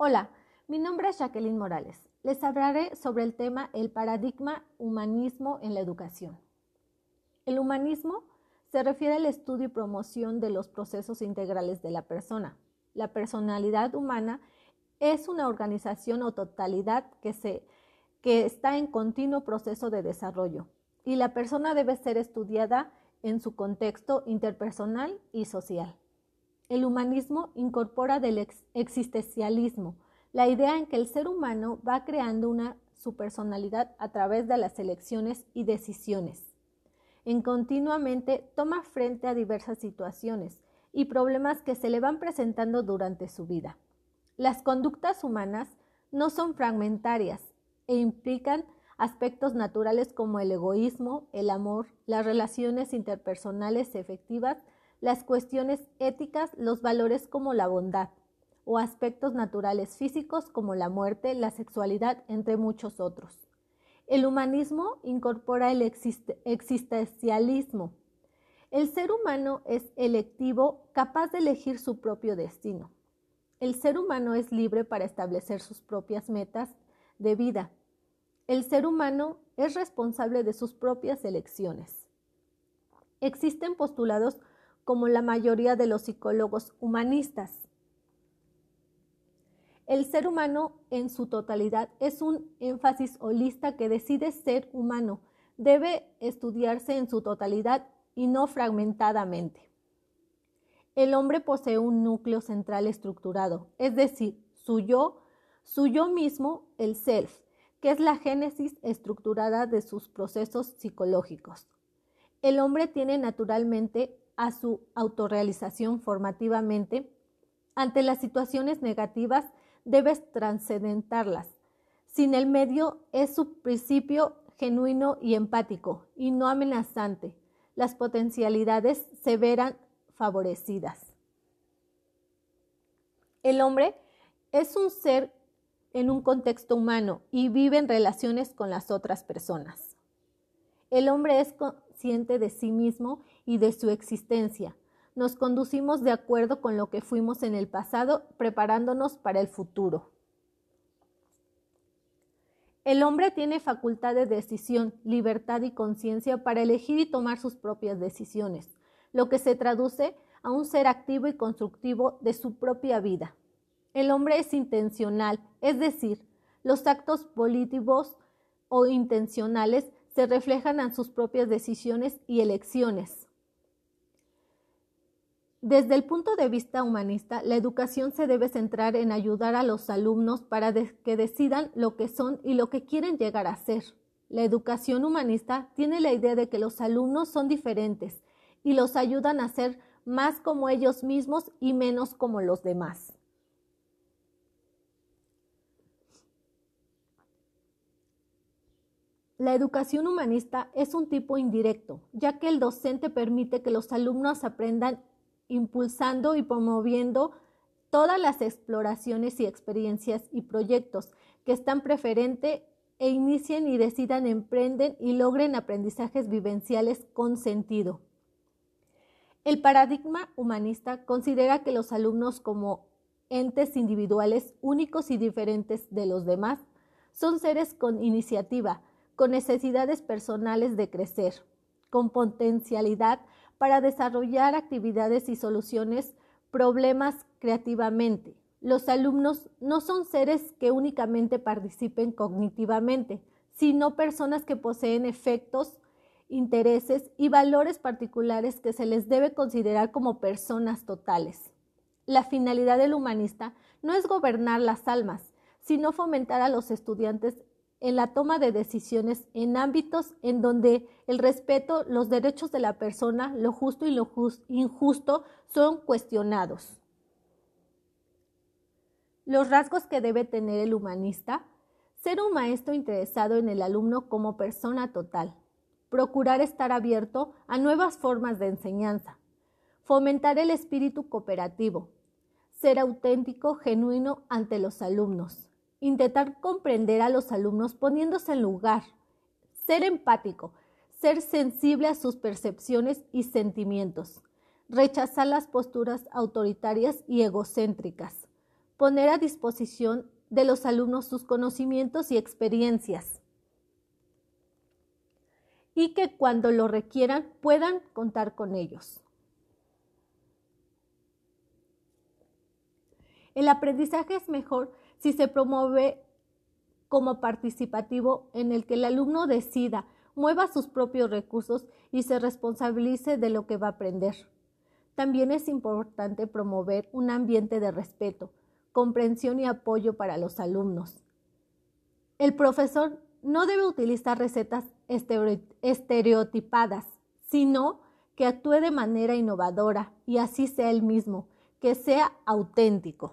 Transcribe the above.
Hola, mi nombre es Jacqueline Morales. Les hablaré sobre el tema el paradigma humanismo en la educación. El humanismo se refiere al estudio y promoción de los procesos integrales de la persona. La personalidad humana es una organización o totalidad que, se, que está en continuo proceso de desarrollo y la persona debe ser estudiada en su contexto interpersonal y social. El humanismo incorpora del existencialismo, la idea en que el ser humano va creando una su personalidad a través de las elecciones y decisiones. En continuamente toma frente a diversas situaciones y problemas que se le van presentando durante su vida. Las conductas humanas no son fragmentarias e implican aspectos naturales como el egoísmo, el amor, las relaciones interpersonales efectivas, las cuestiones éticas, los valores como la bondad, o aspectos naturales físicos como la muerte, la sexualidad, entre muchos otros. El humanismo incorpora el existencialismo. El ser humano es electivo, capaz de elegir su propio destino. El ser humano es libre para establecer sus propias metas de vida. El ser humano es responsable de sus propias elecciones. Existen postulados como la mayoría de los psicólogos humanistas. El ser humano en su totalidad es un énfasis holista que decide ser humano. Debe estudiarse en su totalidad y no fragmentadamente. El hombre posee un núcleo central estructurado, es decir, su yo, su yo mismo, el self, que es la génesis estructurada de sus procesos psicológicos. El hombre tiene naturalmente a su autorrealización formativamente, ante las situaciones negativas debes trascendentarlas. Sin el medio es su principio genuino y empático y no amenazante. Las potencialidades se verán favorecidas. El hombre es un ser en un contexto humano y vive en relaciones con las otras personas. El hombre es consciente de sí mismo y de su existencia. Nos conducimos de acuerdo con lo que fuimos en el pasado, preparándonos para el futuro. El hombre tiene facultad de decisión, libertad y conciencia para elegir y tomar sus propias decisiones, lo que se traduce a un ser activo y constructivo de su propia vida. El hombre es intencional, es decir, los actos políticos o intencionales se reflejan en sus propias decisiones y elecciones. Desde el punto de vista humanista, la educación se debe centrar en ayudar a los alumnos para que decidan lo que son y lo que quieren llegar a ser. La educación humanista tiene la idea de que los alumnos son diferentes y los ayudan a ser más como ellos mismos y menos como los demás. La educación humanista es un tipo indirecto, ya que el docente permite que los alumnos aprendan impulsando y promoviendo todas las exploraciones y experiencias y proyectos que están preferente e inicien y decidan, emprenden y logren aprendizajes vivenciales con sentido. El paradigma humanista considera que los alumnos como entes individuales únicos y diferentes de los demás son seres con iniciativa, con necesidades personales de crecer, con potencialidad para desarrollar actividades y soluciones problemas creativamente. Los alumnos no son seres que únicamente participen cognitivamente, sino personas que poseen efectos, intereses y valores particulares que se les debe considerar como personas totales. La finalidad del humanista no es gobernar las almas, sino fomentar a los estudiantes en la toma de decisiones en ámbitos en donde el respeto, los derechos de la persona, lo justo y lo injusto son cuestionados. Los rasgos que debe tener el humanista. Ser un maestro interesado en el alumno como persona total. Procurar estar abierto a nuevas formas de enseñanza. Fomentar el espíritu cooperativo. Ser auténtico, genuino ante los alumnos intentar comprender a los alumnos poniéndose en lugar, ser empático, ser sensible a sus percepciones y sentimientos, rechazar las posturas autoritarias y egocéntricas, poner a disposición de los alumnos sus conocimientos y experiencias y que cuando lo requieran puedan contar con ellos. El aprendizaje es mejor si se promueve como participativo en el que el alumno decida, mueva sus propios recursos y se responsabilice de lo que va a aprender. También es importante promover un ambiente de respeto, comprensión y apoyo para los alumnos. El profesor no debe utilizar recetas estereotipadas, sino que actúe de manera innovadora y así sea el mismo, que sea auténtico.